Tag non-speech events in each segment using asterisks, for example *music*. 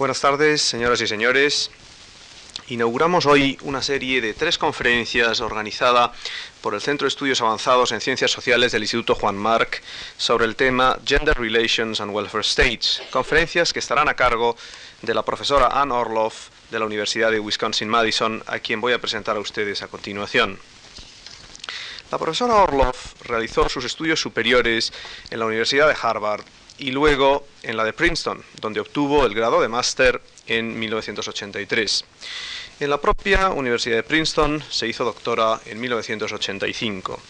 Buenas tardes, señoras y señores. Inauguramos hoy una serie de tres conferencias organizada por el Centro de Estudios Avanzados en Ciencias Sociales del Instituto Juan Marc sobre el tema Gender Relations and Welfare States, conferencias que estarán a cargo de la profesora Ann Orloff de la Universidad de Wisconsin-Madison, a quien voy a presentar a ustedes a continuación. La profesora Orloff realizó sus estudios superiores en la Universidad de Harvard y luego en la de Princeton, donde obtuvo el grado de máster en 1983. En la propia Universidad de Princeton se hizo doctora en 1985.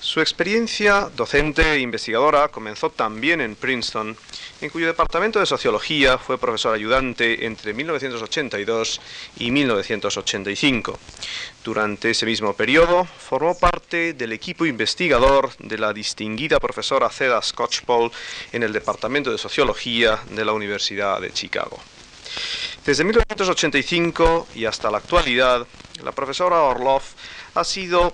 Su experiencia docente e investigadora comenzó también en Princeton, en cuyo departamento de sociología fue profesor ayudante entre 1982 y 1985. Durante ese mismo periodo formó parte del equipo investigador de la distinguida profesora Ceda Scotchpole en el departamento de sociología de la Universidad de Chicago. Desde 1985 y hasta la actualidad, la profesora Orloff ha sido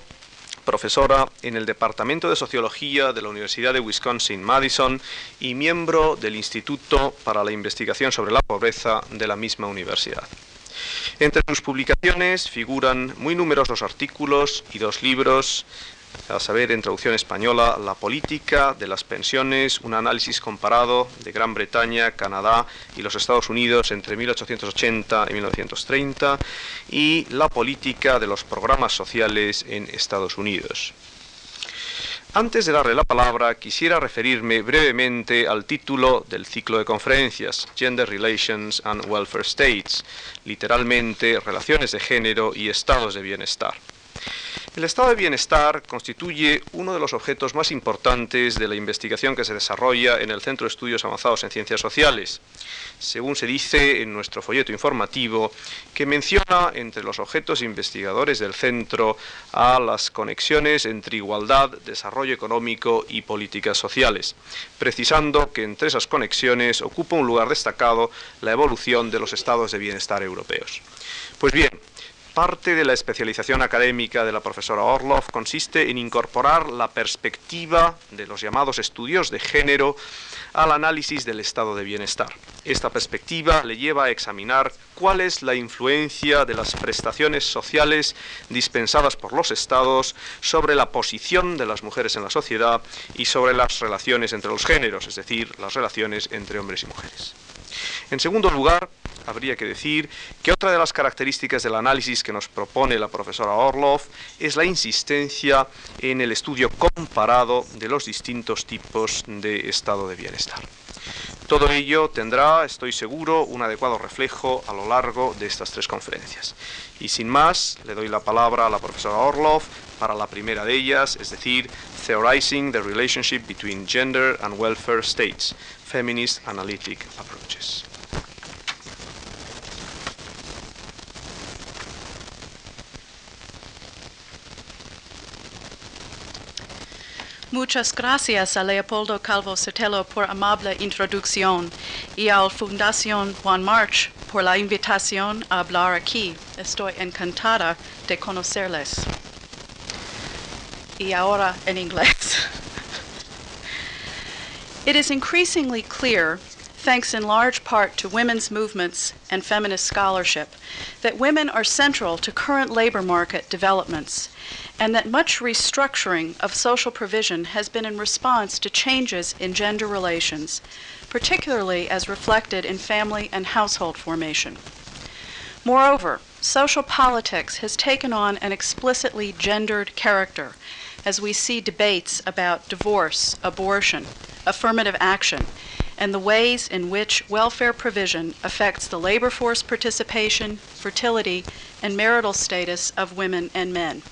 profesora en el Departamento de Sociología de la Universidad de Wisconsin-Madison y miembro del Instituto para la Investigación sobre la Pobreza de la misma universidad. Entre sus publicaciones figuran muy numerosos artículos y dos libros a saber, en traducción española, La política de las pensiones, un análisis comparado de Gran Bretaña, Canadá y los Estados Unidos entre 1880 y 1930, y La política de los programas sociales en Estados Unidos. Antes de darle la palabra, quisiera referirme brevemente al título del ciclo de conferencias, Gender Relations and Welfare States, literalmente Relaciones de Género y Estados de Bienestar. El estado de bienestar constituye uno de los objetos más importantes de la investigación que se desarrolla en el Centro de Estudios Avanzados en Ciencias Sociales, según se dice en nuestro folleto informativo, que menciona entre los objetos investigadores del centro a las conexiones entre igualdad, desarrollo económico y políticas sociales, precisando que entre esas conexiones ocupa un lugar destacado la evolución de los estados de bienestar europeos. Pues bien, Parte de la especialización académica de la profesora Orloff consiste en incorporar la perspectiva de los llamados estudios de género al análisis del estado de bienestar. Esta perspectiva le lleva a examinar cuál es la influencia de las prestaciones sociales dispensadas por los estados sobre la posición de las mujeres en la sociedad y sobre las relaciones entre los géneros, es decir, las relaciones entre hombres y mujeres. En segundo lugar, habría que decir que otra de las características del análisis que nos propone la profesora Orloff es la insistencia en el estudio comparado de los distintos tipos de estado de bienestar. Todo ello tendrá, estoy seguro, un adecuado reflejo a lo largo de estas tres conferencias. Y sin más, le doy la palabra a la profesora Orloff para la primera de ellas, es decir, Theorizing the Relationship Between Gender and Welfare States, Feminist Analytic Approaches. Muchas gracias a Leopoldo Calvo Sotelo por amable introducción y al Fundación Juan March por la invitación a hablar aquí. Estoy encantada de conocerles. Y ahora en inglés. *laughs* It is increasingly clear, thanks in large part to women's movements and feminist scholarship, that women are central to current labor market developments and that much restructuring of social provision has been in response to changes in gender relations, particularly as reflected in family and household formation. Moreover, social politics has taken on an explicitly gendered character as we see debates about divorce, abortion, affirmative action, and the ways in which welfare provision affects the labor force participation, fertility, and marital status of women and men.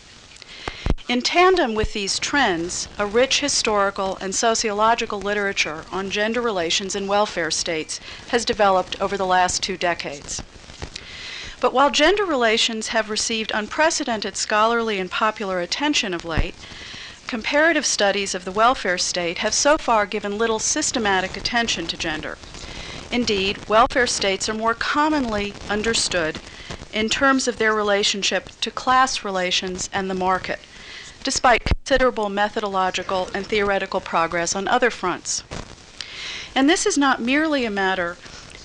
In tandem with these trends, a rich historical and sociological literature on gender relations in welfare states has developed over the last two decades. But while gender relations have received unprecedented scholarly and popular attention of late, comparative studies of the welfare state have so far given little systematic attention to gender. Indeed, welfare states are more commonly understood in terms of their relationship to class relations and the market despite considerable methodological and theoretical progress on other fronts. And this is not merely a matter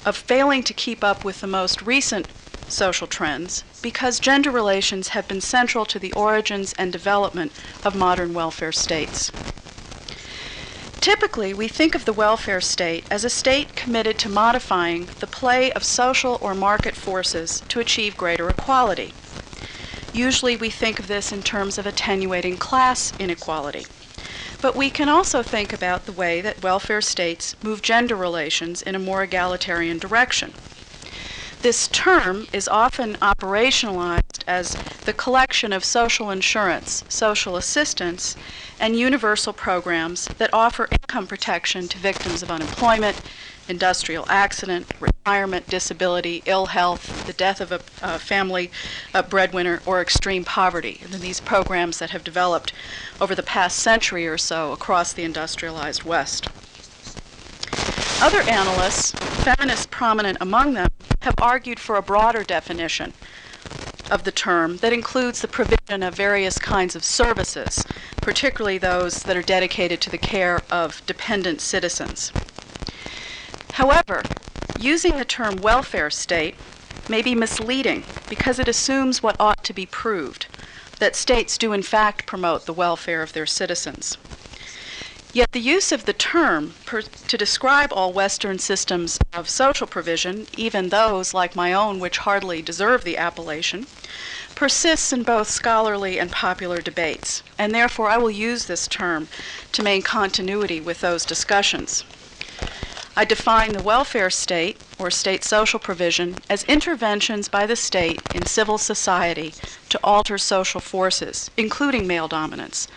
of failing to keep up with the most recent social trends because gender relations have been central to the origins and development of modern welfare states. Typically, we think of the welfare state as a state committed to modifying the play of social or market forces to achieve greater equality. Usually, we think of this in terms of attenuating class inequality. But we can also think about the way that welfare states move gender relations in a more egalitarian direction. This term is often operationalized as the collection of social insurance, social assistance, and universal programs that offer income protection to victims of unemployment, industrial accident, retirement, disability, ill health, the death of a, family a breadwinner, or extreme poverty. And these programs that have developed over the past century or so across the industrialized West. Other analysts, feminists prominent among them, have argued for a broader definition of the term that includes the provision of various kinds of services, particularly those that are dedicated to the care of dependent citizens. However, using the term welfare state may be misleading because it assumes what ought to be proved that states do in fact promote the welfare of their citizens. Yet the use of the term per, to describe all Western systems of social provision, even those like my own which hardly deserve the appellation, persists in both scholarly and popular debates, and therefore I will use this term to maintain continuity with those discussions. I define the welfare state, or state social provision, as interventions by the state in civil society to alter social forces, including male dominance.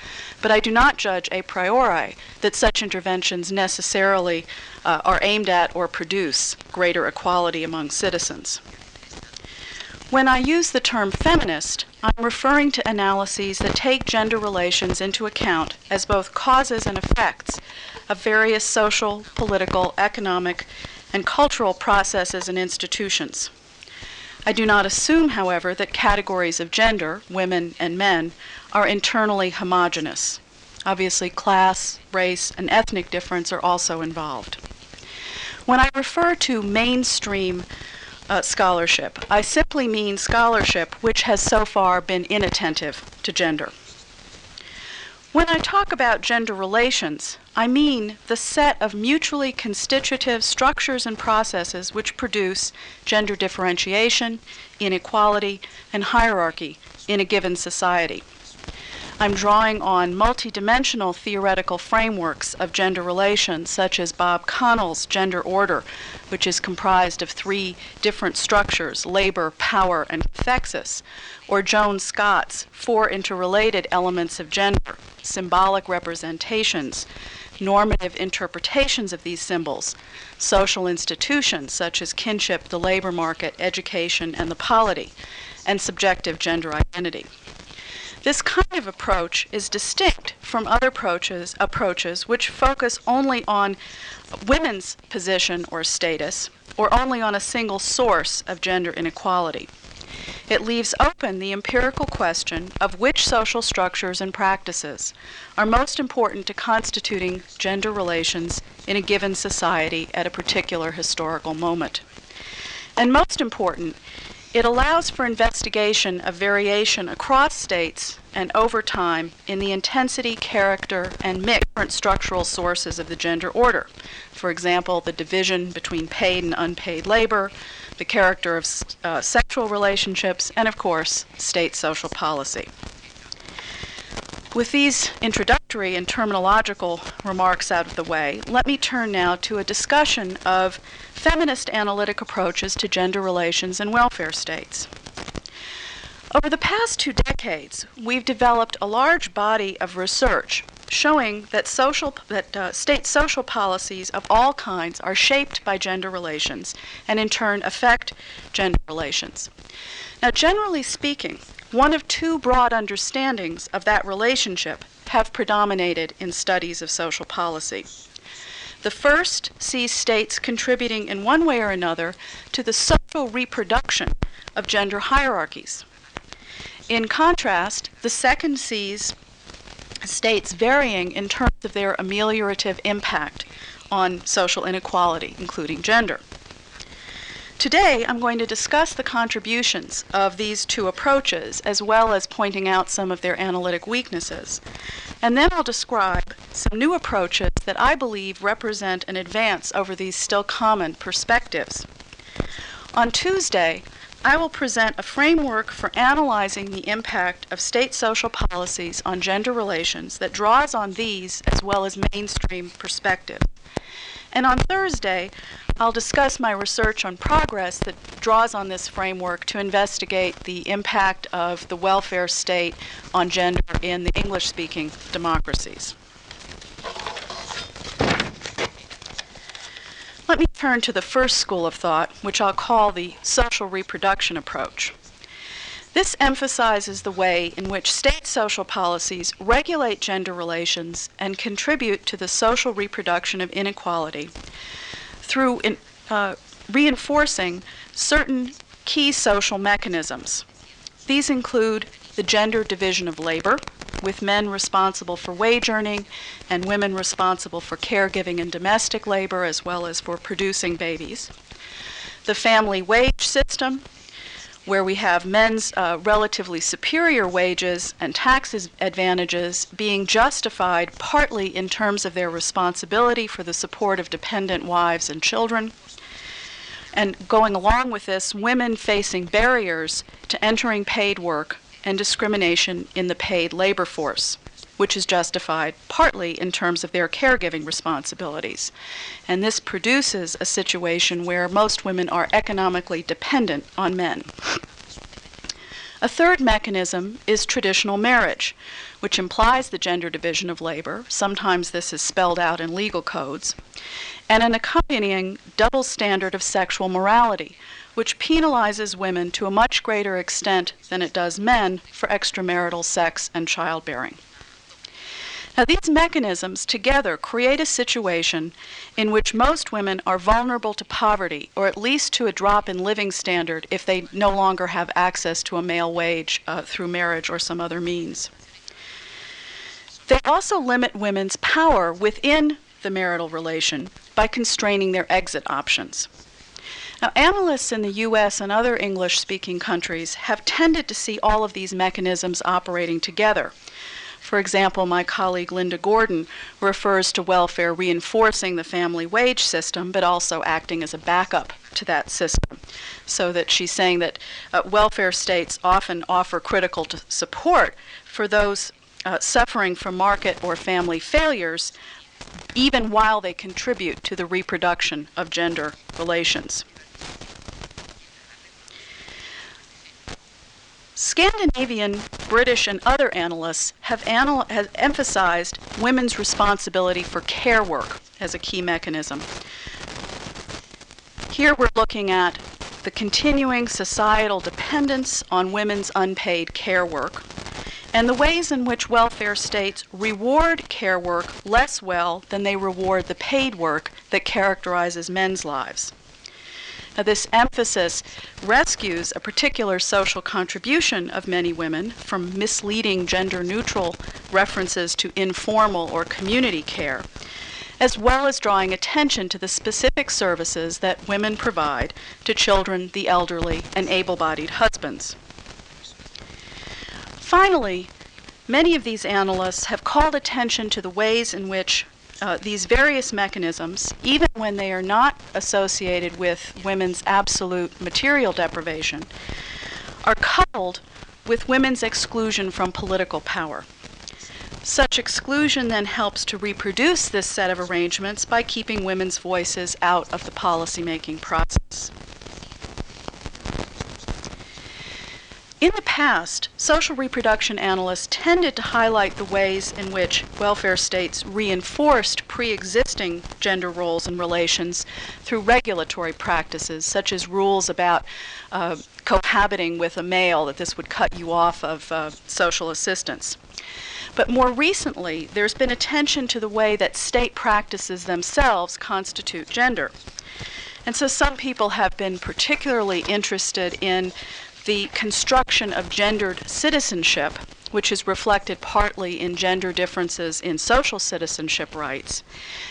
But I do not judge a priori that such interventions necessarily uh, are aimed at or produce greater equality among citizens. When I use the term feminist, I'm referring to analyses that take gender relations into account as both causes and effects of various social, political, economic, and cultural processes and institutions. I do not assume, however, that categories of gender, women and men, are internally homogeneous. Obviously, class, race, and ethnic difference are also involved. When I refer to mainstream uh, scholarship. I simply mean scholarship which has so far been inattentive to gender. When I talk about gender relations, I mean the set of mutually constitutive structures and processes which produce gender differentiation, inequality, and hierarchy in a given society. I'm drawing on multidimensional theoretical frameworks of gender relations, such as Bob Connell's gender order, which is comprised of three different structures labor, power, and cathexis, or Joan Scott's four interrelated elements of gender, symbolic representations, normative interpretations of these symbols, social institutions such as kinship, the labor market, education, and the polity, and subjective gender identity. This kind of approach is distinct from other approaches, approaches which focus only on women's position or status or only on a single source of gender inequality. It leaves open the empirical question of which social structures and practices are most important to constituting gender relations in a given society at a particular historical moment. And most important, it allows for investigation of variation across states and over time in the intensity, character, and mix different structural sources of the gender order. For example, the division between paid and unpaid labor, the character of uh, sexual relationships, and of course, state social policy. With these introductory and terminological remarks out of the way, let me turn now to a discussion of feminist analytic approaches to gender relations and welfare states. Over the past two decades, we've developed a large body of research showing that, social, that uh, state social policies of all kinds are shaped by gender relations and in turn affect gender relations. Now, generally speaking, one of two broad understandings of that relationship have predominated in studies of social policy. The first sees states contributing in one way or another to the social reproduction of gender hierarchies. In contrast, the second sees states varying in terms of their ameliorative impact on social inequality, including gender. Today, I'm going to discuss the contributions of these two approaches, as well as pointing out some of their analytic weaknesses. And then I'll describe some new approaches that I believe represent an advance over these still common perspectives. On Tuesday, I will present a framework for analyzing the impact of state social policies on gender relations that draws on these as well as mainstream perspectives. And on Thursday, I'll discuss my research on progress that draws on this framework to investigate the impact of the welfare state on gender in the English speaking democracies. Let me turn to the first school of thought, which I'll call the social reproduction approach. This emphasizes the way in which state social policies regulate gender relations and contribute to the social reproduction of inequality through in, uh, reinforcing certain key social mechanisms. These include the gender division of labor, with men responsible for wage earning and women responsible for caregiving and domestic labor as well as for producing babies. The family wage system, where we have men's uh, relatively superior wages and tax advantages being justified partly in terms of their responsibility for the support of dependent wives and children. And going along with this, women facing barriers to entering paid work and discrimination in the paid labor force which is justified partly in terms of their caregiving responsibilities. And this produces a situation where most women are economically dependent on men. A third mechanism is traditional marriage, which implies the gender division of labor. Sometimes this is spelled out in legal codes. And an accompanying double standard of sexual morality, which penalizes women to a much greater extent than it does men for extramarital sex and childbearing. Now, these mechanisms together create a situation in which most women are vulnerable to poverty, or at least to a drop in living standard if they no longer have access to a male wage uh, through marriage or some other means. They also limit women's power within the marital relation by constraining their exit options. Now, analysts in the US and other English speaking countries have tended to see all of these mechanisms operating together for example, my colleague Linda Gordon refers to welfare reinforcing the family wage system, but also acting as a backup to that system. So that she's saying that uh, welfare states often offer critical support for those uh, suffering from market or family failures, even while they contribute to the reproduction of gender relations. Scandinavian, British, and other analysts have, anal- have emphasized women's responsibility for care work as a key mechanism. Here we're looking at the continuing societal dependence on women's unpaid care work and the ways in which welfare states reward care work less well than they reward the paid work that characterizes men's lives. Now, this emphasis rescues a particular social contribution of many women from misleading gender neutral references to informal or community care, as well as drawing attention to the specific services that women provide to children, the elderly, and able bodied husbands. Finally, many of these analysts have called attention to the ways in which uh, these various mechanisms, even when they are not associated with women's absolute material deprivation, are coupled with women's exclusion from political power. Such exclusion then helps to reproduce this set of arrangements by keeping women's voices out of the policymaking process. In the past, social reproduction analysts tended to highlight the ways in which welfare states reinforced pre existing gender roles and relations through regulatory practices, such as rules about uh, cohabiting with a male, that this would cut you off of uh, social assistance. But more recently, there's been attention to the way that state practices themselves constitute gender. And so some people have been particularly interested in the construction of gendered citizenship which is reflected partly in gender differences in social citizenship rights.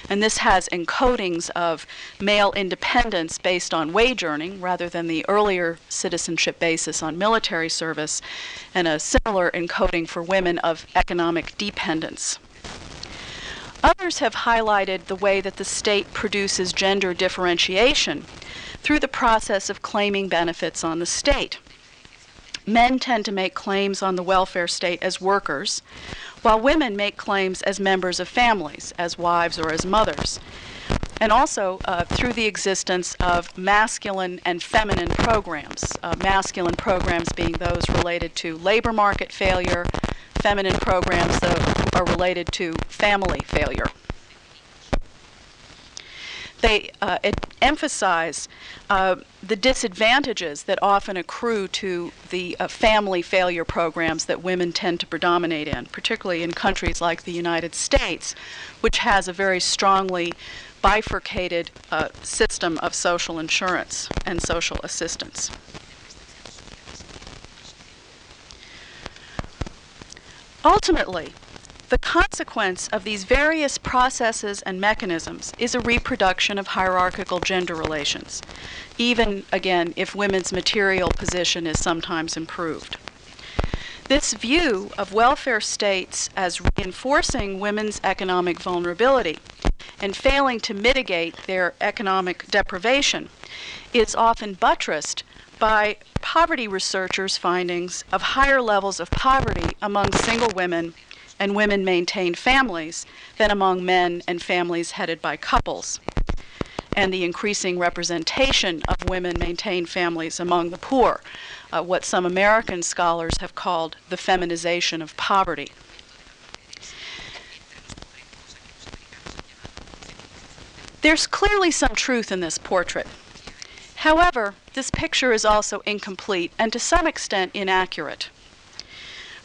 And this has encodings of male independence based on wage earning rather than the earlier citizenship basis on military service, and a similar encoding for women of economic dependence. Others have highlighted the way that the state produces gender differentiation through the process of claiming benefits on the state. Men tend to make claims on the welfare state as workers, while women make claims as members of families, as wives or as mothers. And also uh, through the existence of masculine and feminine programs, uh, masculine programs being those related to labor market failure, feminine programs that are related to family failure. They uh, emphasize uh, the disadvantages that often accrue to the uh, family failure programs that women tend to predominate in, particularly in countries like the United States, which has a very strongly bifurcated uh, system of social insurance and social assistance. Ultimately, the consequence of these various processes and mechanisms is a reproduction of hierarchical gender relations, even, again, if women's material position is sometimes improved. This view of welfare states as reinforcing women's economic vulnerability and failing to mitigate their economic deprivation is often buttressed by poverty researchers' findings of higher levels of poverty among single women and women maintained families than among men and families headed by couples, and the increasing representation of women maintained families among the poor, uh, what some American scholars have called the feminization of poverty. There's clearly some truth in this portrait. However, this picture is also incomplete and to some extent inaccurate.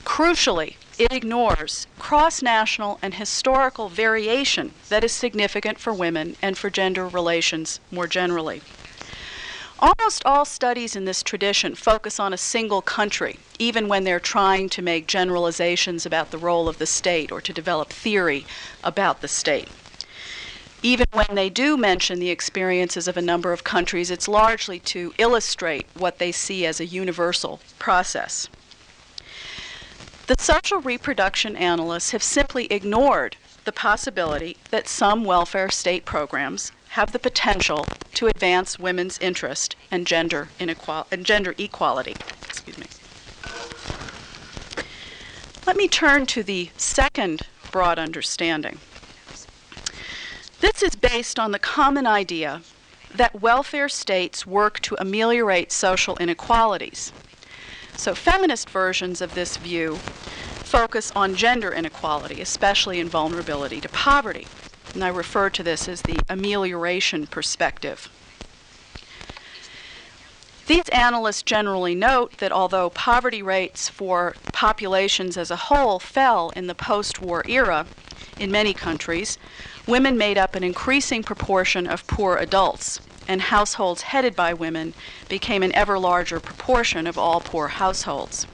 Crucially, it ignores cross national and historical variation that is significant for women and for gender relations more generally. Almost all studies in this tradition focus on a single country, even when they're trying to make generalizations about the role of the state or to develop theory about the state. Even when they do mention the experiences of a number of countries, it's largely to illustrate what they see as a universal process. The social reproduction analysts have simply ignored the possibility that some welfare state programs have the potential to advance women's interest and gender, inequal- and gender equality. Excuse me. Let me turn to the second broad understanding. This is based on the common idea that welfare states work to ameliorate social inequalities so, feminist versions of this view focus on gender inequality, especially in vulnerability to poverty. And I refer to this as the amelioration perspective. These analysts generally note that although poverty rates for populations as a whole fell in the post war era in many countries, women made up an increasing proportion of poor adults and households headed by women became an ever larger proportion of all poor households.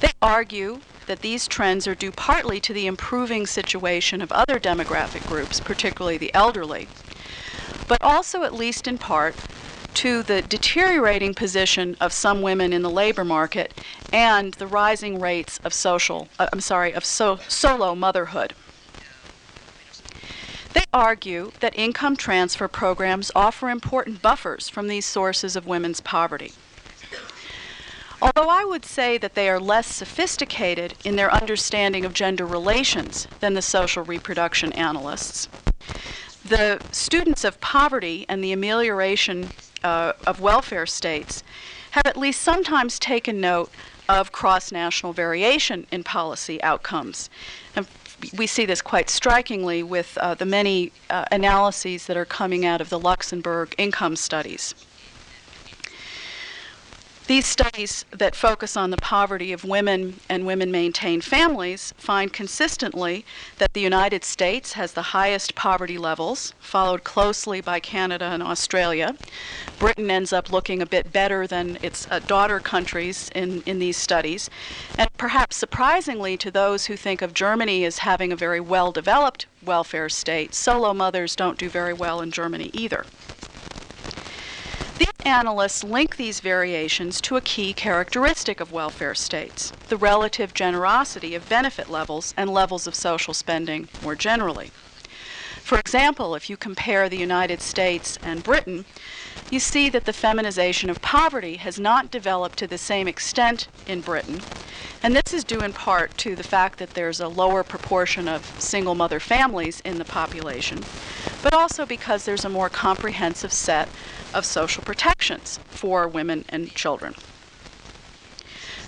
They argue that these trends are due partly to the improving situation of other demographic groups, particularly the elderly, but also, at least in part, to the deteriorating position of some women in the labor market and the rising rates of social, uh, I'm sorry, of so, solo motherhood. They argue that income transfer programs offer important buffers from these sources of women's poverty. Although I would say that they are less sophisticated in their understanding of gender relations than the social reproduction analysts, the students of poverty and the amelioration uh, of welfare states have at least sometimes taken note of cross national variation in policy outcomes. And we see this quite strikingly with uh, the many uh, analyses that are coming out of the Luxembourg income studies. These studies that focus on the poverty of women and women maintained families find consistently that the United States has the highest poverty levels, followed closely by Canada and Australia. Britain ends up looking a bit better than its uh, daughter countries in, in these studies. And perhaps surprisingly to those who think of Germany as having a very well developed welfare state, solo mothers don't do very well in Germany either. These analysts link these variations to a key characteristic of welfare states the relative generosity of benefit levels and levels of social spending more generally. For example, if you compare the United States and Britain, you see that the feminization of poverty has not developed to the same extent in Britain. And this is due in part to the fact that there's a lower proportion of single mother families in the population, but also because there's a more comprehensive set of social protections for women and children.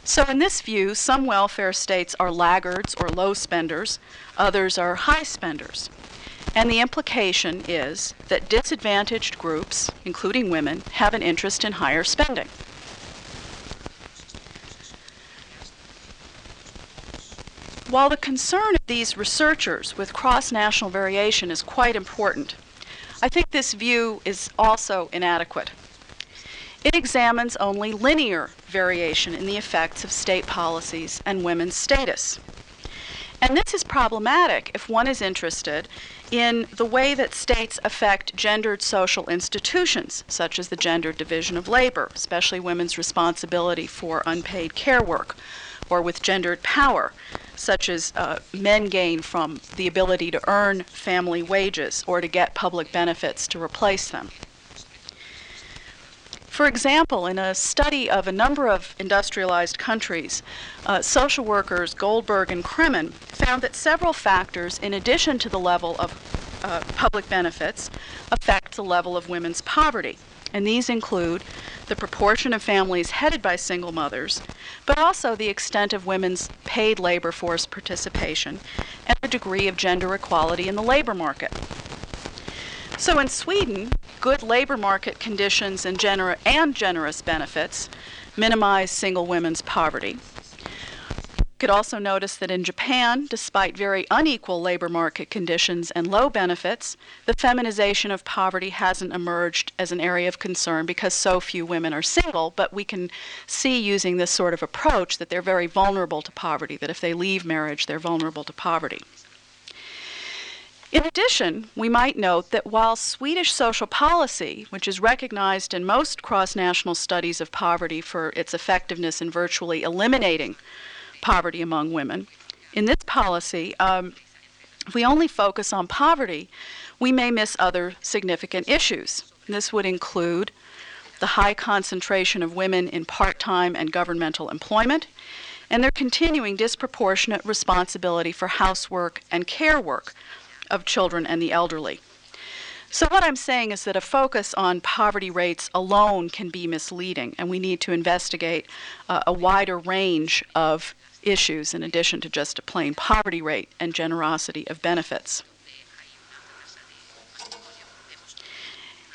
So, in this view, some welfare states are laggards or low spenders, others are high spenders. And the implication is that disadvantaged groups, including women, have an interest in higher spending. While the concern of these researchers with cross national variation is quite important, I think this view is also inadequate. It examines only linear variation in the effects of state policies and women's status. And this is problematic if one is interested in the way that states affect gendered social institutions, such as the gendered division of labor, especially women's responsibility for unpaid care work, or with gendered power, such as uh, men gain from the ability to earn family wages or to get public benefits to replace them. For example, in a study of a number of industrialized countries, uh, social workers Goldberg and Kremen found that several factors, in addition to the level of uh, public benefits, affect the level of women's poverty. And these include the proportion of families headed by single mothers, but also the extent of women's paid labor force participation and the degree of gender equality in the labor market. So in Sweden, good labor market conditions and, gener- and generous benefits minimize single women's poverty You could also notice that in Japan, despite very unequal labor market conditions and low benefits, the feminization of poverty hasn't emerged as an area of concern because so few women are single. But we can see using this sort of approach that they're very vulnerable to poverty, that if they leave marriage, they're vulnerable to poverty. In addition, we might note that while Swedish social policy, which is recognized in most cross national studies of poverty for its effectiveness in virtually eliminating poverty among women. In this policy, um, if we only focus on poverty, we may miss other significant issues. This would include the high concentration of women in part time and governmental employment, and their continuing disproportionate responsibility for housework and care work of children and the elderly. So, what I'm saying is that a focus on poverty rates alone can be misleading, and we need to investigate uh, a wider range of issues in addition to just a plain poverty rate and generosity of benefits.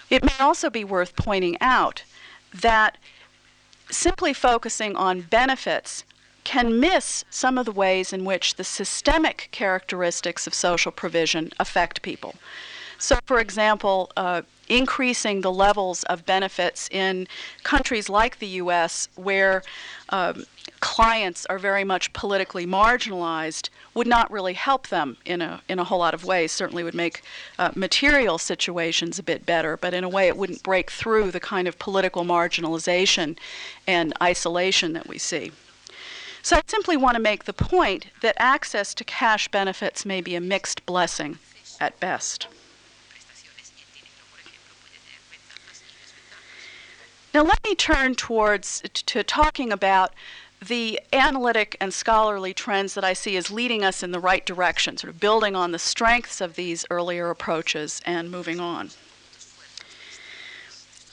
It may also be worth pointing out that simply focusing on benefits can miss some of the ways in which the systemic characteristics of social provision affect people. So, for example, uh, increasing the levels of benefits in countries like the US, where um, clients are very much politically marginalized would not really help them in a, in a whole lot of ways. Certainly would make uh, material situations a bit better, but in a way it wouldn't break through the kind of political marginalization and isolation that we see. So I simply want to make the point that access to cash benefits may be a mixed blessing at best. Now let me turn towards to talking about the analytic and scholarly trends that I see as leading us in the right direction, sort of building on the strengths of these earlier approaches and moving on.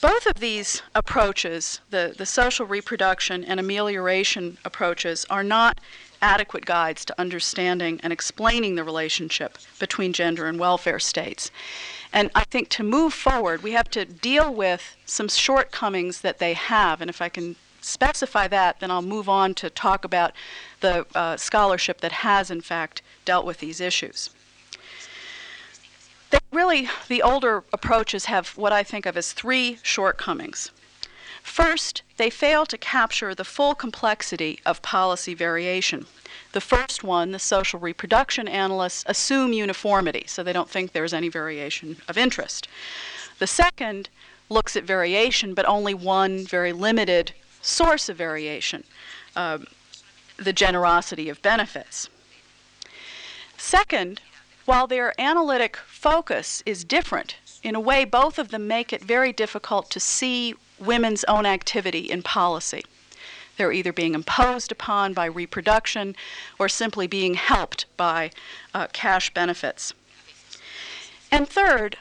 Both of these approaches, the, the social reproduction and amelioration approaches, are not adequate guides to understanding and explaining the relationship between gender and welfare states. And I think to move forward, we have to deal with some shortcomings that they have. And if I can specify that, then I'll move on to talk about the uh, scholarship that has, in fact, dealt with these issues. They really, the older approaches have what I think of as three shortcomings. First, they fail to capture the full complexity of policy variation. The first one, the social reproduction analysts, assume uniformity, so they don't think there's any variation of interest. The second looks at variation, but only one very limited source of variation uh, the generosity of benefits. Second, while their analytic focus is different, in a way, both of them make it very difficult to see women's own activity in policy. They're either being imposed upon by reproduction or simply being helped by uh, cash benefits. And third,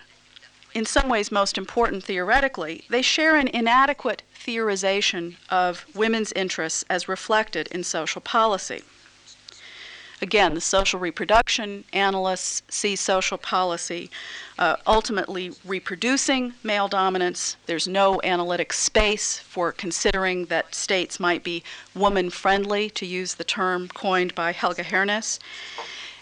in some ways most important theoretically, they share an inadequate theorization of women's interests as reflected in social policy. Again, the social reproduction analysts see social policy uh, ultimately reproducing male dominance. There's no analytic space for considering that states might be woman friendly, to use the term coined by Helga Hernes.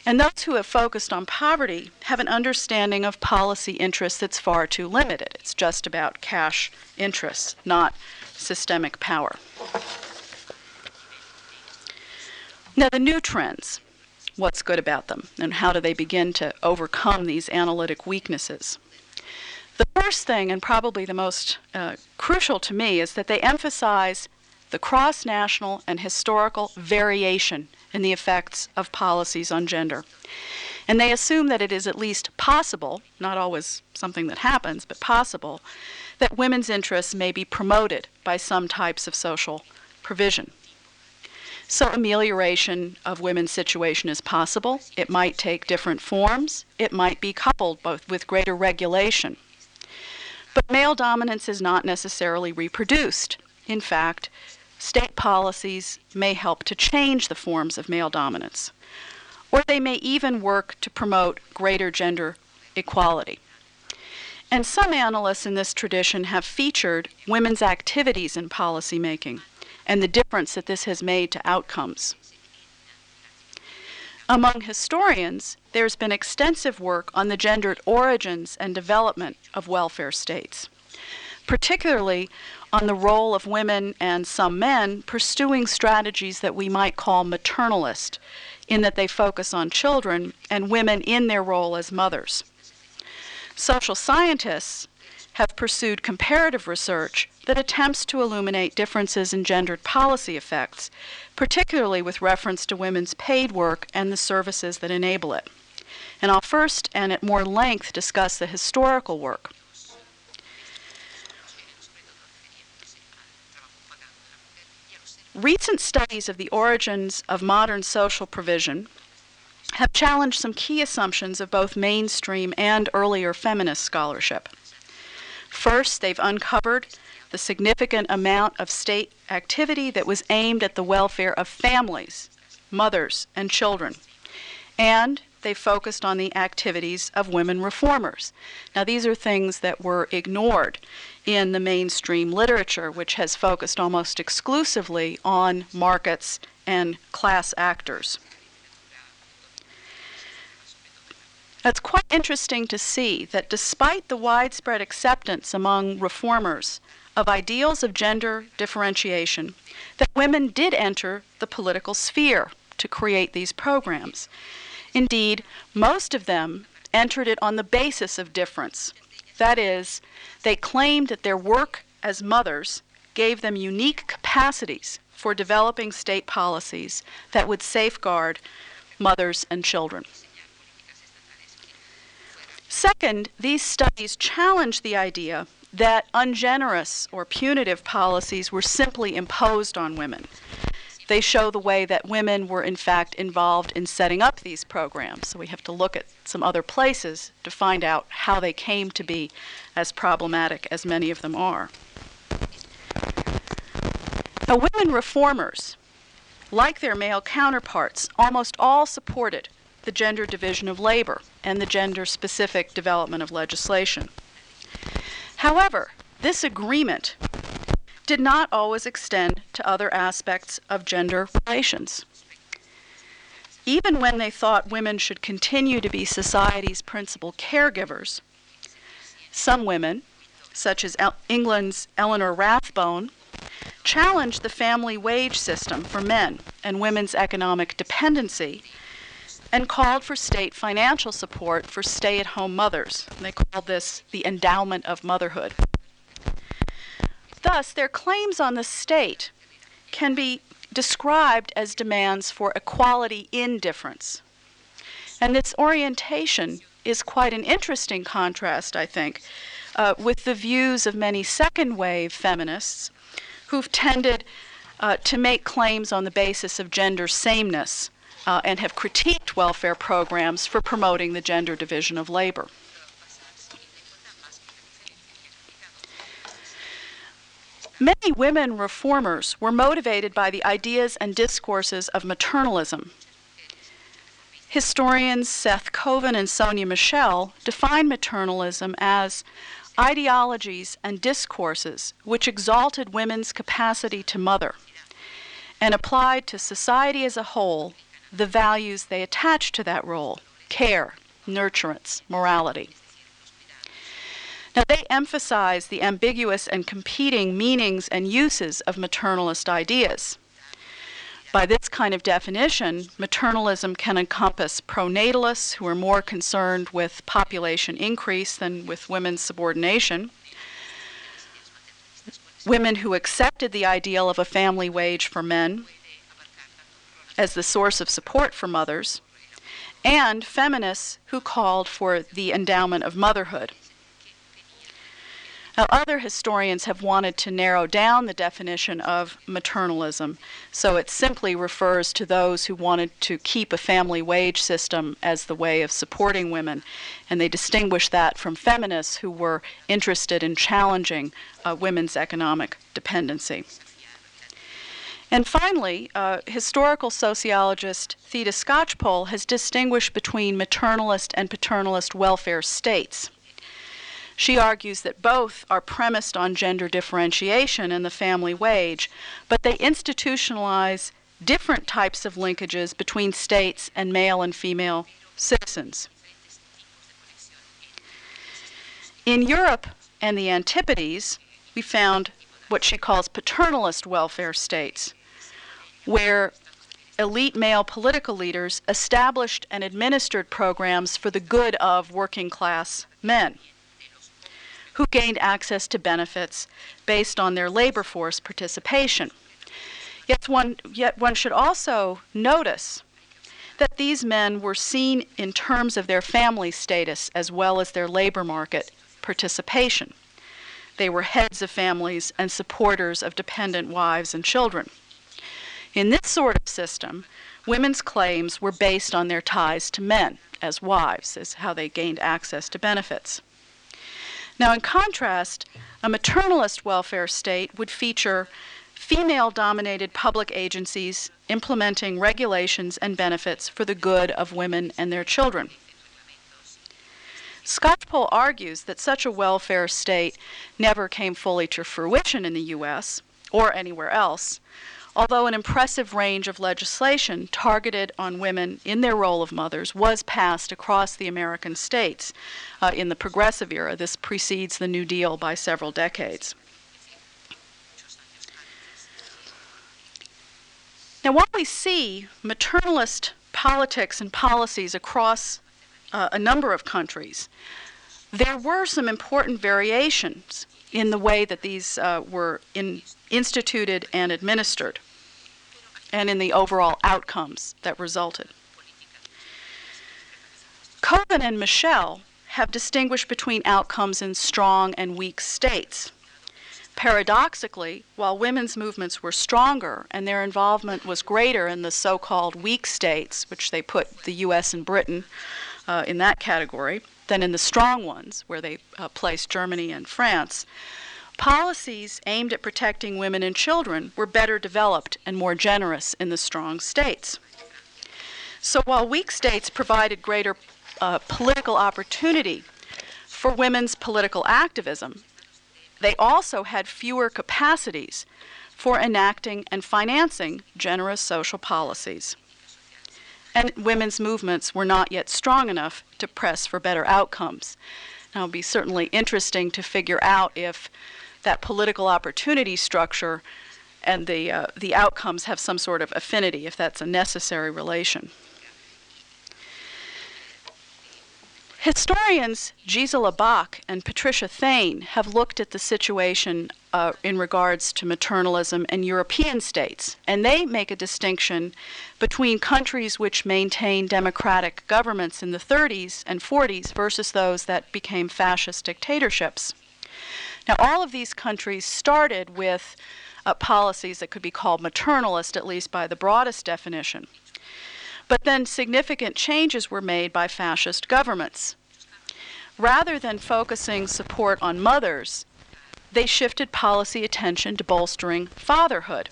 And those who have focused on poverty have an understanding of policy interests that's far too limited. It's just about cash interests, not systemic power. Now, the new trends what's good about them and how do they begin to overcome these analytic weaknesses. The first thing, and probably the most uh, crucial to me, is that they emphasize the cross national and historical variation in the effects of policies on gender. And they assume that it is at least possible, not always something that happens, but possible, that women's interests may be promoted by some types of social provision. So, amelioration of women's situation is possible. It might take different forms. It might be coupled both with greater regulation. But male dominance is not necessarily reproduced. In fact, state policies may help to change the forms of male dominance, or they may even work to promote greater gender equality. And some analysts in this tradition have featured women's activities in policymaking and the difference that this has made to outcomes. Among historians, there's been extensive work on the gendered origins and development of welfare states, particularly on the role of women and some men pursuing strategies that we might call maternalist, in that they focus on children and women in their role as mothers. Social scientists have pursued comparative research that attempts to illuminate differences in gendered policy effects, particularly with reference to women's paid work and the services that enable it. And I'll first and at more length discuss the historical work. Recent studies of the origins of modern social provision have challenged some key assumptions of both mainstream and earlier feminist scholarship. First, they've uncovered the significant amount of state activity that was aimed at the welfare of families, mothers, and children. And they focused on the activities of women reformers. Now, these are things that were ignored in the mainstream literature, which has focused almost exclusively on markets and class actors. It's quite interesting to see that despite the widespread acceptance among reformers of ideals of gender differentiation that women did enter the political sphere to create these programs. Indeed, most of them entered it on the basis of difference. That is, they claimed that their work as mothers gave them unique capacities for developing state policies that would safeguard mothers and children. Second, these studies challenge the idea that ungenerous or punitive policies were simply imposed on women. They show the way that women were, in fact, involved in setting up these programs. So we have to look at some other places to find out how they came to be as problematic as many of them are. Now, women reformers, like their male counterparts, almost all supported the gender division of labor and the gender specific development of legislation. However, this agreement did not always extend to other aspects of gender relations. Even when they thought women should continue to be society's principal caregivers, some women, such as El- England's Eleanor Rathbone, challenged the family wage system for men and women's economic dependency and called for state financial support for stay at home mothers. And they called this the endowment of motherhood. Thus, their claims on the state can be described as demands for equality in difference. And this orientation is quite an interesting contrast, I think, uh, with the views of many second wave feminists who've tended uh, to make claims on the basis of gender sameness uh, and have critiqued welfare programs for promoting the gender division of labor. Many women reformers were motivated by the ideas and discourses of maternalism. Historians Seth Koven and Sonya Michel define maternalism as ideologies and discourses which exalted women's capacity to mother and applied to society as a whole the values they attach to that role care, nurturance, morality. Now, they emphasize the ambiguous and competing meanings and uses of maternalist ideas. By this kind of definition, maternalism can encompass pronatalists who are more concerned with population increase than with women's subordination, women who accepted the ideal of a family wage for men as the source of support for mothers, and feminists who called for the endowment of motherhood. Now, other historians have wanted to narrow down the definition of maternalism, so it simply refers to those who wanted to keep a family wage system as the way of supporting women, and they distinguish that from feminists who were interested in challenging uh, women's economic dependency. And finally, uh, historical sociologist Theda Skocpol has distinguished between maternalist and paternalist welfare states. She argues that both are premised on gender differentiation and the family wage, but they institutionalize different types of linkages between states and male and female citizens. In Europe and the Antipodes, we found what she calls paternalist welfare states, where elite male political leaders established and administered programs for the good of working class men who gained access to benefits based on their labor force participation. Yet one, yet one should also notice that these men were seen in terms of their family status as well as their labor market participation. They were heads of families and supporters of dependent wives and children. In this sort of system, women's claims were based on their ties to men as wives, as how they gained access to benefits. Now, in contrast, a maternalist welfare state would feature female dominated public agencies implementing regulations and benefits for the good of women and their children. Skocpol argues that such a welfare state never came fully to fruition in the U.S. or anywhere else, although an impressive range of legislation targeted on women in their role of mothers was passed across the American states uh, in the progressive era. This precedes the New Deal by several decades. Now, while we see maternalist politics and policies across uh, a number of countries, there were some important variations in the way that these uh, were in, instituted and administered, and in the overall outcomes that resulted. Koven and Michel have distinguished between outcomes in strong and weak states. Paradoxically, while women's movements were stronger and their involvement was greater in the so called weak states, which they put the US and Britain uh, in that category, than in the strong ones, where they uh, placed Germany and France, Policies aimed at protecting women and children were better developed and more generous in the strong states. So while weak states provided greater uh, political opportunity for women's political activism, they also had fewer capacities for enacting and financing generous social policies. And women's movements were not yet strong enough to press for better outcomes. Now, it would be certainly interesting to figure out if that political opportunity structure and the, uh, the outcomes have some sort of affinity, if that's a necessary relation. Historians Gisela Bock and Patricia Thane have looked at the situation uh, in regards to maternalism in European states, and they make a distinction between countries which maintained democratic governments in the 30s and 40s versus those that became fascist dictatorships. Now, all of these countries started with uh, policies that could be called maternalist, at least by the broadest definition. But then significant changes were made by fascist governments. Rather than focusing support on mothers, they shifted policy attention to bolstering fatherhood.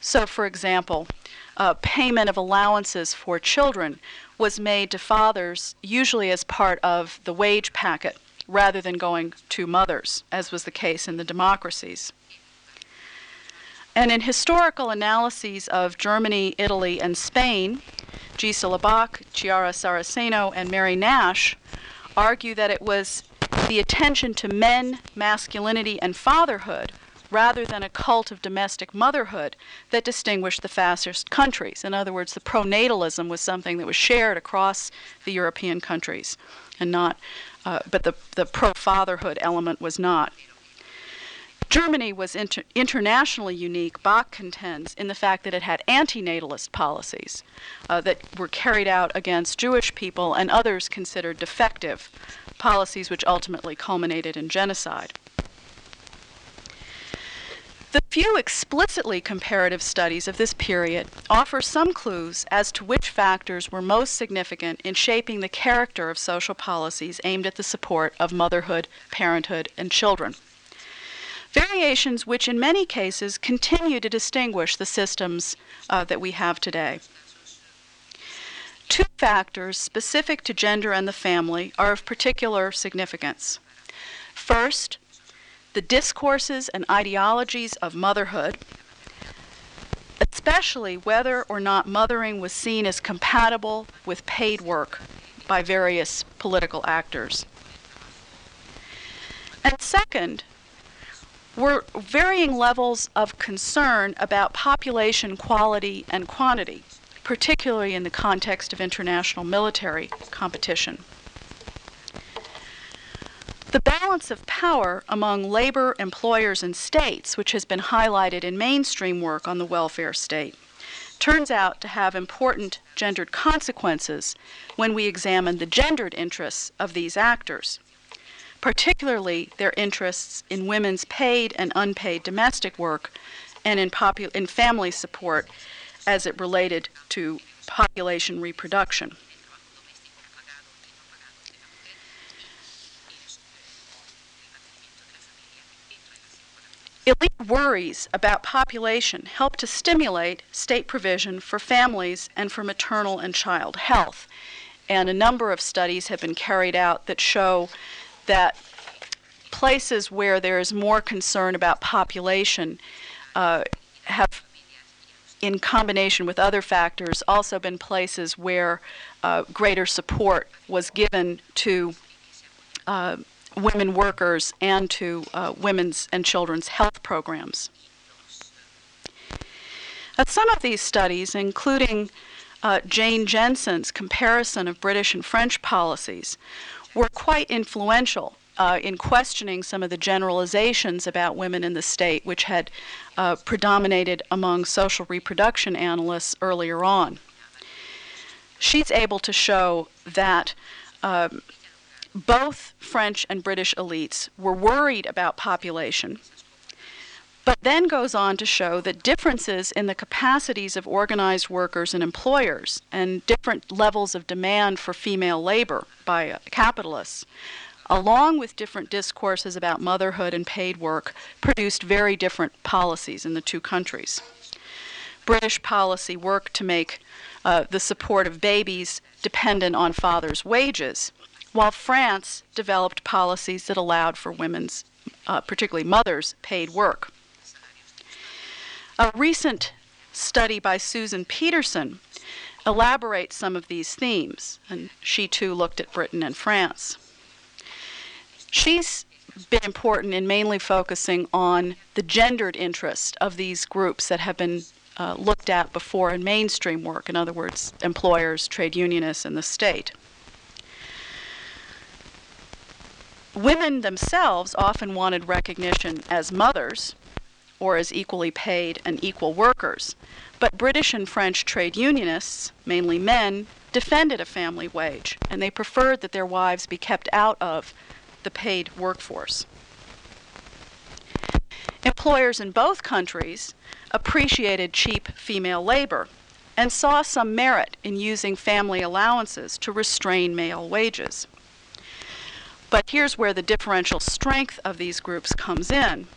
So, for example, uh, payment of allowances for children was made to fathers usually as part of the wage packet rather than going to mothers, as was the case in the democracies. And in historical analyses of Germany, Italy, and Spain, Gisela Bock, Chiara Saraceno, and Mary Nash argue that it was the attention to men, masculinity, and fatherhood rather than a cult of domestic motherhood that distinguished the fascist countries. In other words, the pronatalism was something that was shared across the European countries, and not, uh, but the, the pro fatherhood element was not. Germany was inter- internationally unique, Bock contends, in the fact that it had antinatalist policies uh, that were carried out against Jewish people and others considered defective, policies which ultimately culminated in genocide. The few explicitly comparative studies of this period offer some clues as to which factors were most significant in shaping the character of social policies aimed at the support of motherhood, parenthood, and children variations which in many cases continue to distinguish the systems uh, that we have today. Two factors specific to gender and the family are of particular significance. First, the discourses and ideologies of motherhood, especially whether or not mothering was seen as compatible with paid work by various political actors. And second, were varying levels of concern about population quality and quantity, particularly in the context of international military competition. The balance of power among labor, employers, and states, which has been highlighted in mainstream work on the welfare state, turns out to have important gendered consequences when we examine the gendered interests of these actors particularly their interests in women's paid and unpaid domestic work and in, popu- in family support as it related to population reproduction. Elite worries about population help to stimulate state provision for families and for maternal and child health. And a number of studies have been carried out that show that places where there is more concern about population uh, have, in combination with other factors, also been places where uh, greater support was given to uh, women workers and to uh, women's and children's health programs. some of these studies, including uh, Jane Jenson's comparison of British and French policies, were quite influential uh, in questioning some of the generalizations about women in the state, which had uh, predominated among social reproduction analysts earlier on. She's able to show that um, both French and British elites were worried about population, but then goes on to show that differences in the capacities of organized workers and employers and different levels of demand for female labor by uh, capitalists along with different discourses about motherhood and paid work, produced very different policies in the two countries. British policy worked to make uh, the support of babies dependent on fathers' wages, while France developed policies that allowed for women's uh, particularly mothers, paid work. A recent study by Susan Pedersen elaborates some of these themes, and she too looked at Britain and France. She's been important in mainly focusing on the gendered interest of these groups that have been uh, looked at before in mainstream work, in other words, employers, trade unionists, and the state. Women themselves often wanted recognition as mothers or as equally paid and equal workers, but British and French trade unionists, mainly men, defended a family wage, and they preferred that their wives be kept out of the paid workforce. Employers in both countries appreciated cheap female labor and saw some merit in using family allowances to restrain male wages. But here's where the differential strength of these groups comes in.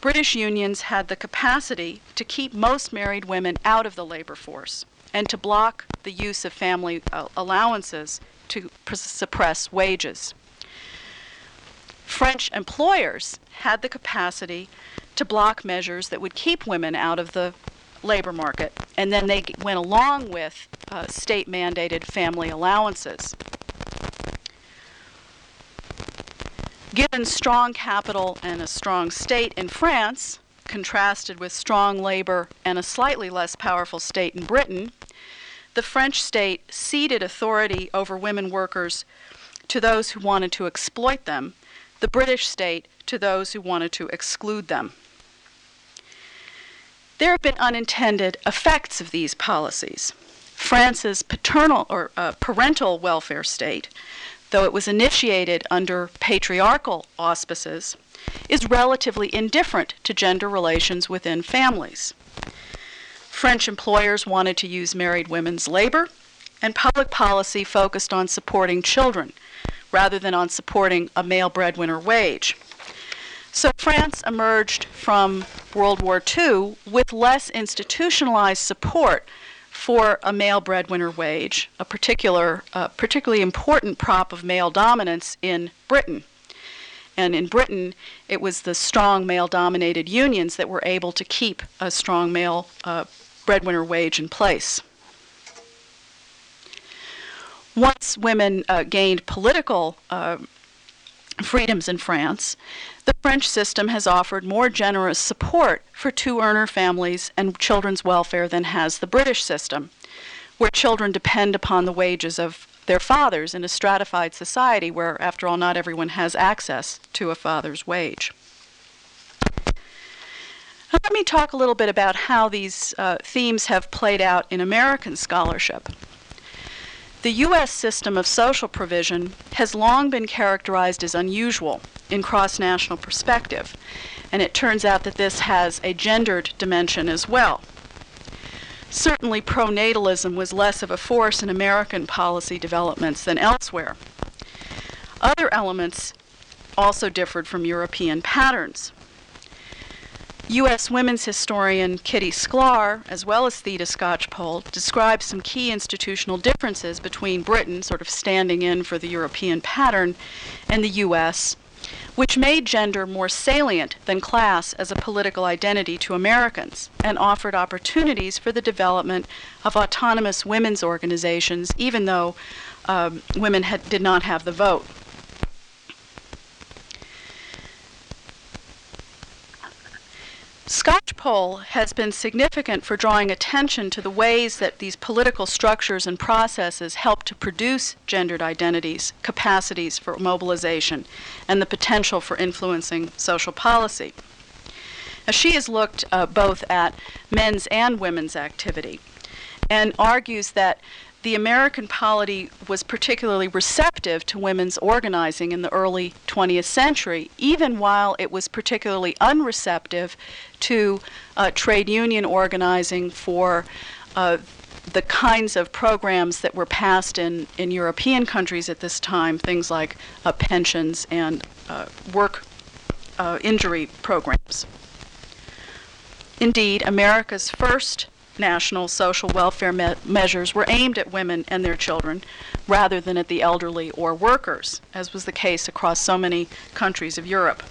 British unions had the capacity to keep most married women out of the labor force and to block the use of family uh, allowances to suppress wages. French employers had the capacity to block measures that would keep women out of the labor market, and then they went along with uh, state mandated family allowances. Given strong capital and a strong state in France, contrasted with strong labor and a slightly less powerful state in Britain, the French state ceded authority over women workers to those who wanted to exploit them the British state to those who wanted to exclude them. There have been unintended effects of these policies. France's paternal or uh, parental welfare state, though it was initiated under patriarchal auspices, is relatively indifferent to gender relations within families. French employers wanted to use married women's labor, and public policy focused on supporting children rather than on supporting a male breadwinner wage. So France emerged from World War II with less institutionalized support for a male breadwinner wage, a particular, uh, particularly important prop of male dominance in Britain. And in Britain, it was the strong male dominated unions that were able to keep a strong male uh, breadwinner wage in place. Once women uh, gained political uh, freedoms in France, the French system has offered more generous support for two earner families and children's welfare than has the British system, where children depend upon the wages of their fathers in a stratified society where, after all, not everyone has access to a father's wage. let me talk a little bit about how these uh, themes have played out in American scholarship. The U.S. system of social provision has long been characterized as unusual in cross national perspective, and it turns out that this has a gendered dimension as well. Certainly, pronatalism was less of a force in American policy developments than elsewhere. Other elements also differed from European patterns. U.S. women's historian Kitty Sklar, as well as Theda Skocpol, describes some key institutional differences between Britain, sort of standing in for the European pattern, and the U.S., which made gender more salient than class as a political identity to Americans and offered opportunities for the development of autonomous women's organizations, even though um, women had, did not have the vote. Skocpol has been significant for drawing attention to the ways that these political structures and processes help to produce gendered identities, capacities for mobilization, and the potential for influencing social policy. Now, she has looked uh, both at men's and women's activity and argues that the American polity was particularly receptive to women's organizing in the early 20th century, even while it was particularly unreceptive to uh, trade union organizing for uh, the kinds of programs that were passed in, in European countries at this time, things like uh, pensions and uh, work uh, injury programs. Indeed, America's first national social welfare me- measures were aimed at women and their children rather than at the elderly or workers, as was the case across so many countries of Europe.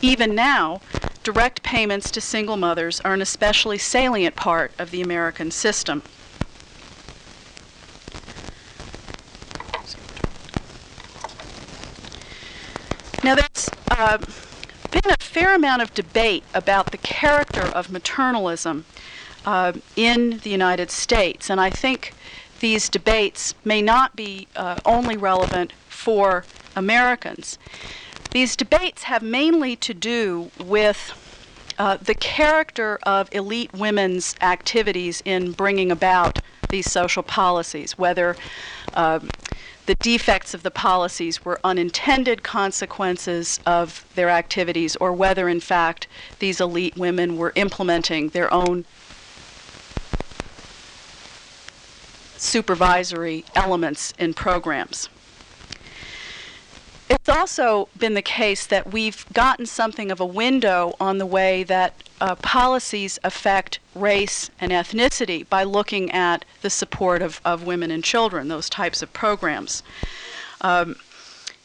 Even now, direct payments to single mothers are an especially salient part of the American system. Now, there's uh, been a fair amount of debate about the character of maternalism uh, in the United States, and I think these debates may not be uh, only relevant for Americans. These debates have mainly to do with uh, the character of elite women's activities in bringing about these social policies, whether um, the defects of the policies were unintended consequences of their activities, or whether, in fact, these elite women were implementing their own supervisory elements in programs. It's also been the case that we've gotten something of a window on the way that uh, policies affect race and ethnicity by looking at the support of, of women and children, those types of programs. Um,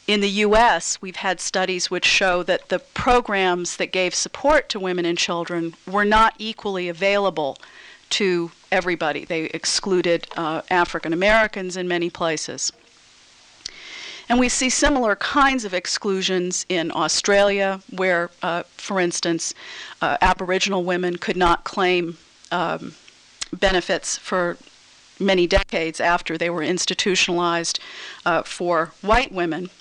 in the US, we've had studies which show that the programs that gave support to women and children were not equally available to everybody. They excluded uh, African Americans in many places. And we see similar kinds of exclusions in Australia, where, uh, for instance, uh, Aboriginal women could not claim um, benefits for many decades after they were institutionalized uh, for white women.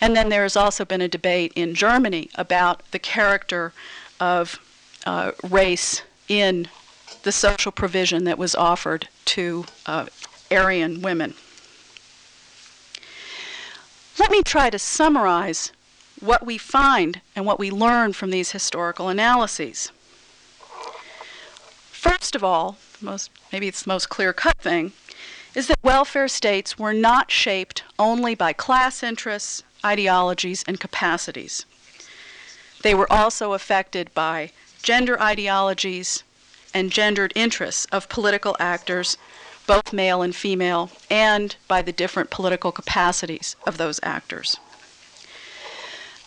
And then there has also been a debate in Germany about the character of uh, race in the social provision that was offered to uh, Aryan women. Let me try to summarize what we find and what we learn from these historical analyses. First of all, most, maybe it's the most clear cut thing, is that welfare states were not shaped only by class interests, ideologies, and capacities. They were also affected by gender ideologies and gendered interests of political actors both male and female, and by the different political capacities of those actors.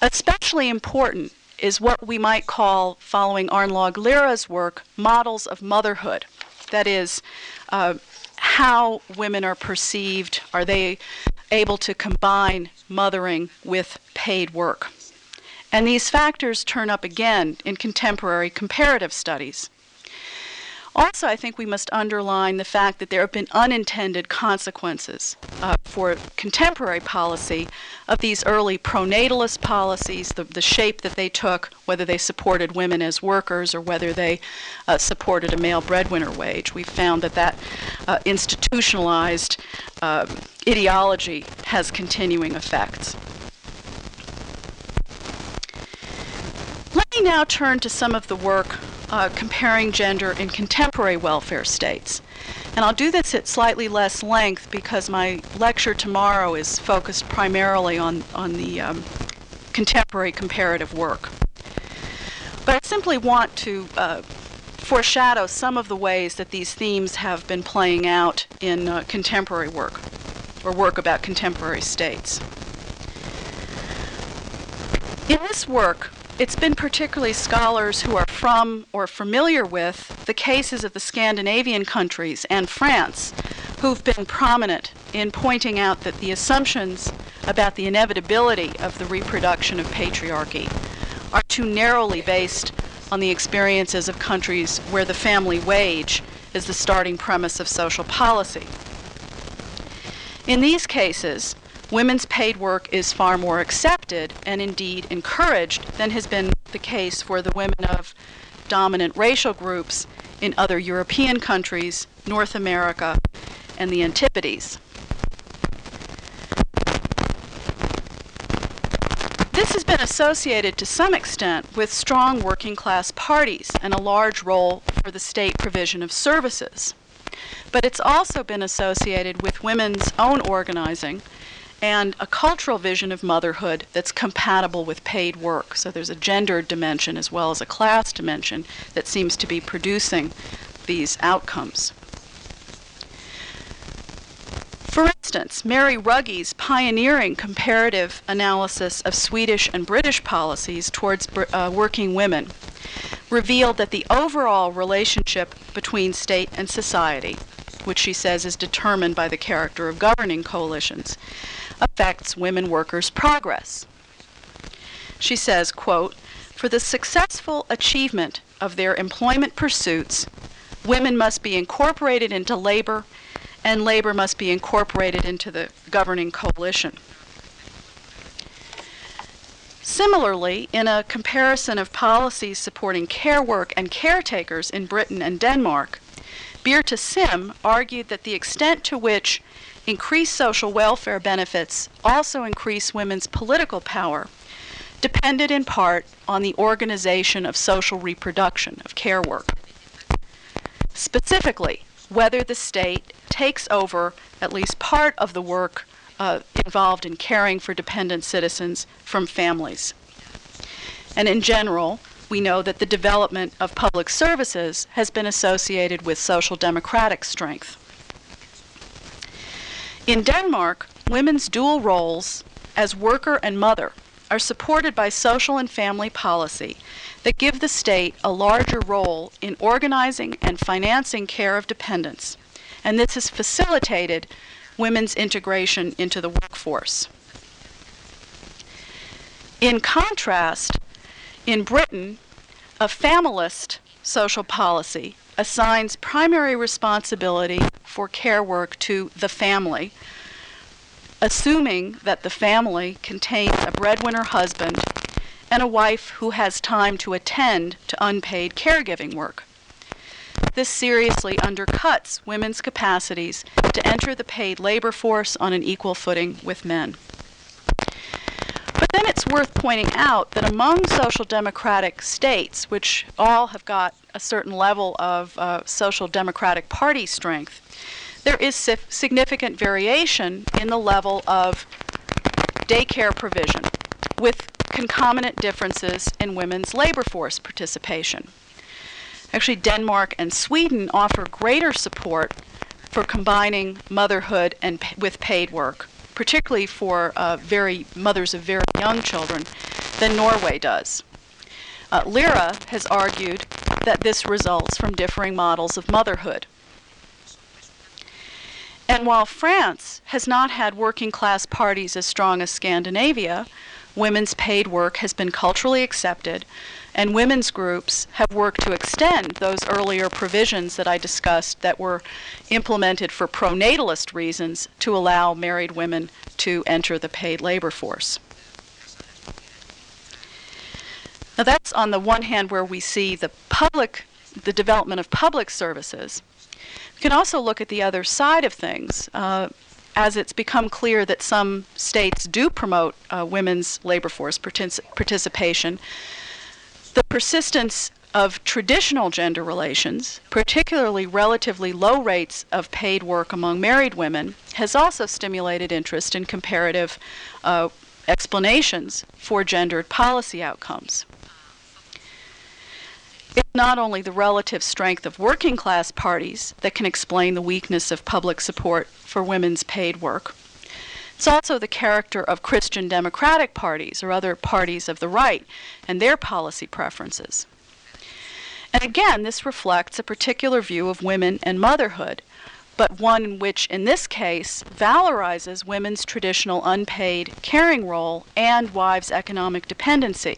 Especially important is what we might call, following Arnlaug Leira's work, models of motherhood. That is, uh, how women are perceived, are they able to combine mothering with paid work? And these factors turn up again in contemporary comparative studies. Also, I think we must underline the fact that there have been unintended consequences uh, for contemporary policy of these early pronatalist policies, the, the, shape that they took, whether they supported women as workers or whether they uh, supported a male breadwinner wage. We found that that uh, institutionalized uh, ideology has continuing effects. Let me now turn to some of the work uh, comparing gender in contemporary welfare states. And I'll do this at slightly less length because my lecture tomorrow is focused primarily on, on the um, contemporary comparative work. But I simply want to uh, foreshadow some of the ways that these themes have been playing out in uh, contemporary work, or work about contemporary states. In this work, it's been particularly scholars who are from or familiar with the cases of the Scandinavian countries and France who've been prominent in pointing out that the assumptions about the inevitability of the reproduction of patriarchy are too narrowly based on the experiences of countries where the family wage is the starting premise of social policy. In these cases, women's paid work is far more accepted and indeed encouraged than has been the case for the women of dominant racial groups in other European countries, North America, and the Antipodes. This has been associated to some extent with strong working class parties and a large role for the state provision of services. But it's also been associated with women's own organizing and a cultural vision of motherhood that's compatible with paid work. So there's a gendered dimension as well as a class dimension that seems to be producing these outcomes. For instance, Mary Ruggie's pioneering comparative analysis of Swedish and British policies towards uh, working women revealed that the overall relationship between state and society, which she says is determined by the character of governing coalitions, affects women workers' progress. She says, quote, for the successful achievement of their employment pursuits, women must be incorporated into labor and labor must be incorporated into the governing coalition. Similarly, in a comparison of policies supporting care work and caretakers in Britain and Denmark, Birte Siim argued that the extent to which increased social welfare benefits also increase women's political power depended in part on the organization of social reproduction of care work. Specifically, whether the state takes over at least part of the work uh, involved in caring for dependent citizens from families. And in general, we know that the development of public services has been associated with social democratic strength. In Denmark, women's dual roles as worker and mother are supported by social and family policy that give the state a larger role in organizing and financing care of dependents, and this has facilitated women's integration into the workforce. In contrast, in Britain, a familist social policy assigns primary responsibility for care work to the family, assuming that the family contains a breadwinner husband and a wife who has time to attend to unpaid caregiving work. This seriously undercuts women's capacities to enter the paid labor force on an equal footing with men. Worth pointing out that among social democratic states, which all have got a certain level of uh, social democratic party strength, there is significant variation in the level of daycare provision, with concomitant differences in women's labor force participation. Actually, Denmark and Sweden offer greater support for combining motherhood and with paid work, particularly for uh, very mothers of very young children, than Norway does. Uh, Leira has argued that this results from differing models of motherhood. And while France has not had working class parties as strong as Scandinavia, women's paid work has been culturally accepted, and women's groups have worked to extend those earlier provisions that I discussed that were implemented for pronatalist reasons to allow married women to enter the paid labor force. Now, that's on the one hand where we see the public, the development of public services. We can also look at the other side of things. Uh, as it's become clear that some states do promote uh, women's labor force partic- participation, the persistence of traditional gender relations, particularly relatively low rates of paid work among married women, has also stimulated interest in comparative uh, explanations for gendered policy outcomes. It's not only the relative strength of working class parties that can explain the weakness of public support for women's paid work. It's also the character of Christian democratic parties or other parties of the right and their policy preferences. And again, this reflects a particular view of women and motherhood, but one which, in this case, valorizes women's traditional unpaid caring role and wives' economic dependency.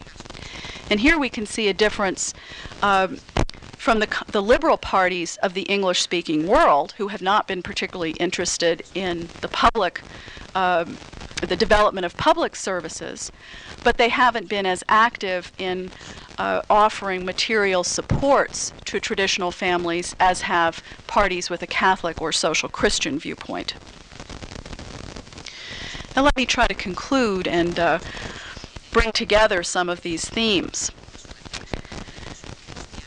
And here we can see a difference um, from the, the liberal parties of the English speaking world, who have not been particularly interested in the public, um, the development of public services, but they haven't been as active in uh, offering material supports to traditional families as have parties with a Catholic or social Christian viewpoint. Now, let me try to conclude and uh, bring together some of these themes.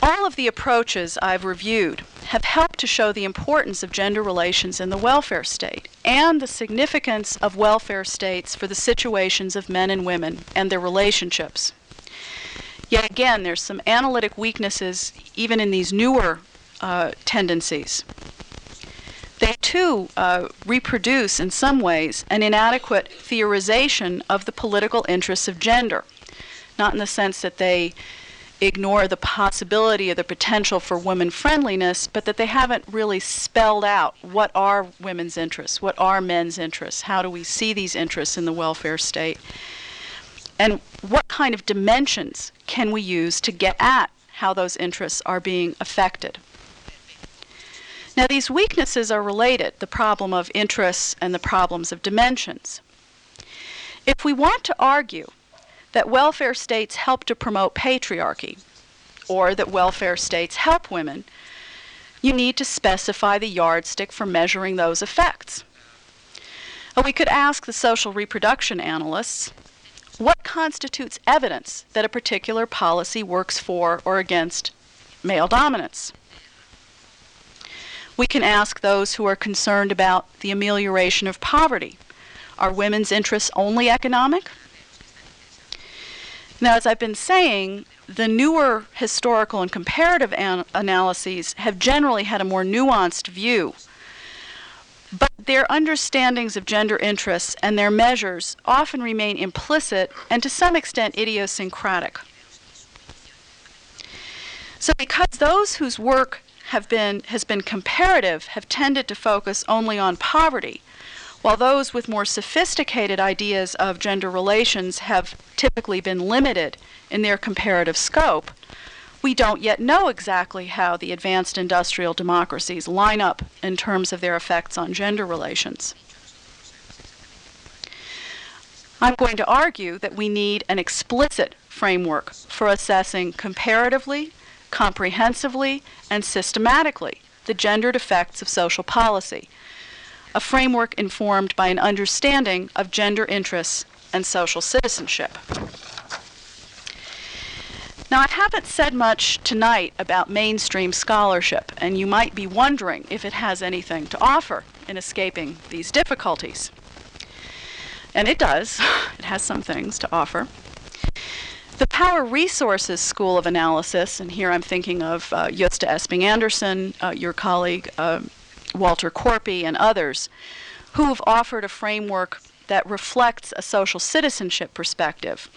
All of the approaches I've reviewed have helped to show the importance of gender relations in the welfare state and the significance of welfare states for the situations of men and women and their relationships. Yet again, there's some analytic weaknesses even in these newer uh, tendencies. They too uh, reproduce, in some ways, an inadequate theorization of the political interests of gender. Not in the sense that they ignore the possibility or the potential for women friendliness, but that they haven't really spelled out what are women's interests, what are men's interests, how do we see these interests in the welfare state, and what kind of dimensions can we use to get at how those interests are being affected. Now, these weaknesses are related the problem of interests and the problems of dimensions. If we want to argue that welfare states help to promote patriarchy, or that welfare states help women, you need to specify the yardstick for measuring those effects. we could ask the social reproduction analysts what constitutes evidence that a particular policy works for or against male dominance? We can ask those who are concerned about the amelioration of poverty. Are women's interests only economic? Now, as I've been saying, the newer historical and comparative an- analyses have generally had a more nuanced view. But their understandings of gender interests and their measures often remain implicit and to some extent idiosyncratic. So, because those whose work have been, has been comparative have tended to focus only on poverty, while those with more sophisticated ideas of gender relations have typically been limited in their comparative scope, we don't yet know exactly how the advanced industrial democracies line up in terms of their effects on gender relations. I'm going to argue that we need an explicit framework for assessing comparatively comprehensively, and systematically the gendered effects of social policy, a framework informed by an understanding of gender interests and social citizenship. Now, I haven't said much tonight about mainstream scholarship, and you might be wondering if it has anything to offer in escaping these difficulties. And it does, *laughs* it has some things to offer. The Power Resources School of Analysis, and here I'm thinking of uh, Esping Andersen, uh, your colleague uh, Walter Korpi, and others, who have offered a framework that reflects a social citizenship perspective.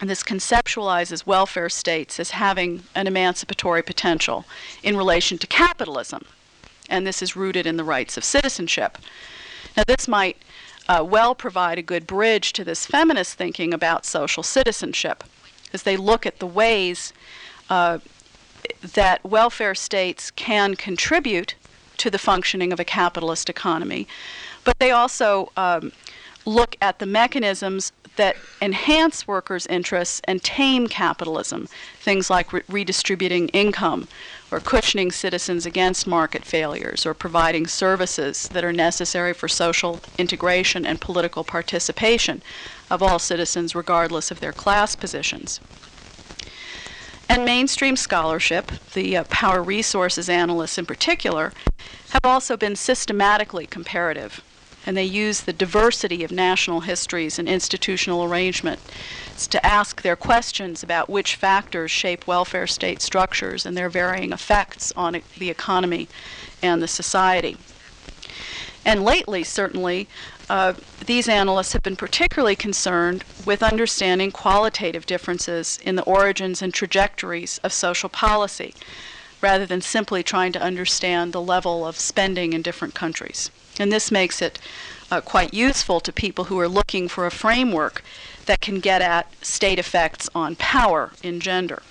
And this conceptualizes welfare states as having an emancipatory potential in relation to capitalism. And this is rooted in the rights of citizenship. Now, this might uh, well provide a good bridge to this feminist thinking about social citizenship as they look at the ways uh, that welfare states can contribute to the functioning of a capitalist economy. But they also um, look at the mechanisms that enhance workers' interests and tame capitalism, things like re- redistributing income or cushioning citizens against market failures or providing services that are necessary for social integration and political participation of all citizens, regardless of their class positions. And mainstream scholarship, the uh, power resources analysts in particular, have also been systematically comparative. And they use the diversity of national histories and institutional arrangements to ask their questions about which factors shape welfare state structures and their varying effects on the economy and the society. And lately, certainly, uh, these analysts have been particularly concerned with understanding qualitative differences in the origins and trajectories of social policy, rather than simply trying to understand the level of spending in different countries. And this makes it uh, quite useful to people who are looking for a framework that can get at state effects on power in gender.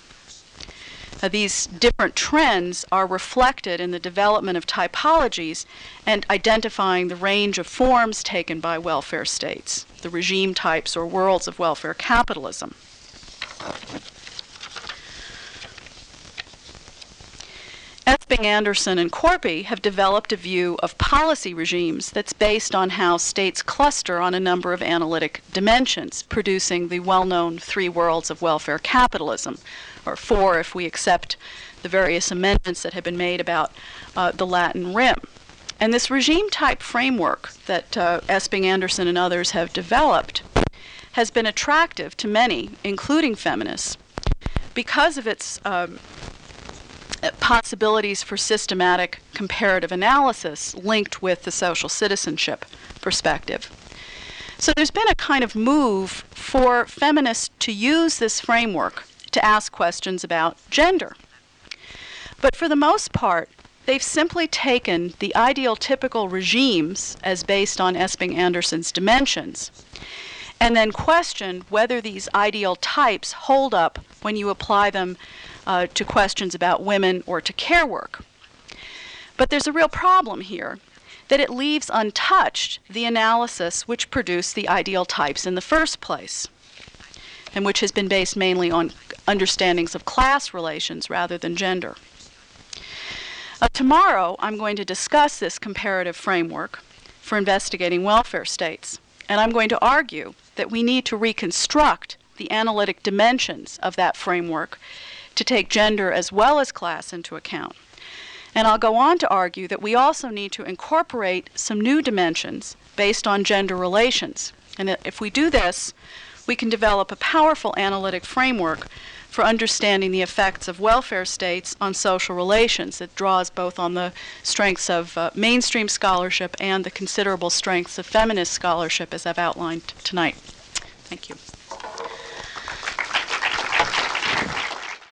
Uh, these different trends are reflected in the development of typologies and identifying the range of forms taken by welfare states, the regime types or worlds of welfare capitalism. Esping Andersen and Korpi have developed a view of policy regimes that's based on how states cluster on a number of analytic dimensions, producing the well known three worlds of welfare capitalism, or four if we accept the various amendments that have been made about uh, the Latin Rim. And this regime type framework that uh, Esping Andersen and others have developed has been attractive to many, including feminists, because of its um, possibilities for systematic comparative analysis linked with the social citizenship perspective. So there's been a kind of move for feminists to use this framework to ask questions about gender. But for the most part, they've simply taken the ideal typical regimes as based on Esping Andersen's dimensions and then questioned whether these ideal types hold up when you apply them uh, to questions about women or to care work. But there's a real problem here that it leaves untouched the analysis which produced the ideal types in the first place, and which has been based mainly on understandings of class relations rather than gender. Uh, tomorrow, I'm going to discuss this comparative framework for investigating welfare states, and I'm going to argue that we need to reconstruct the analytic dimensions of that framework to take gender as well as class into account. And I'll go on to argue that we also need to incorporate some new dimensions based on gender relations. And if we do this, we can develop a powerful analytic framework for understanding the effects of welfare states on social relations. It draws both on the strengths of uh, mainstream scholarship and the considerable strengths of feminist scholarship, as I've outlined tonight. Thank you.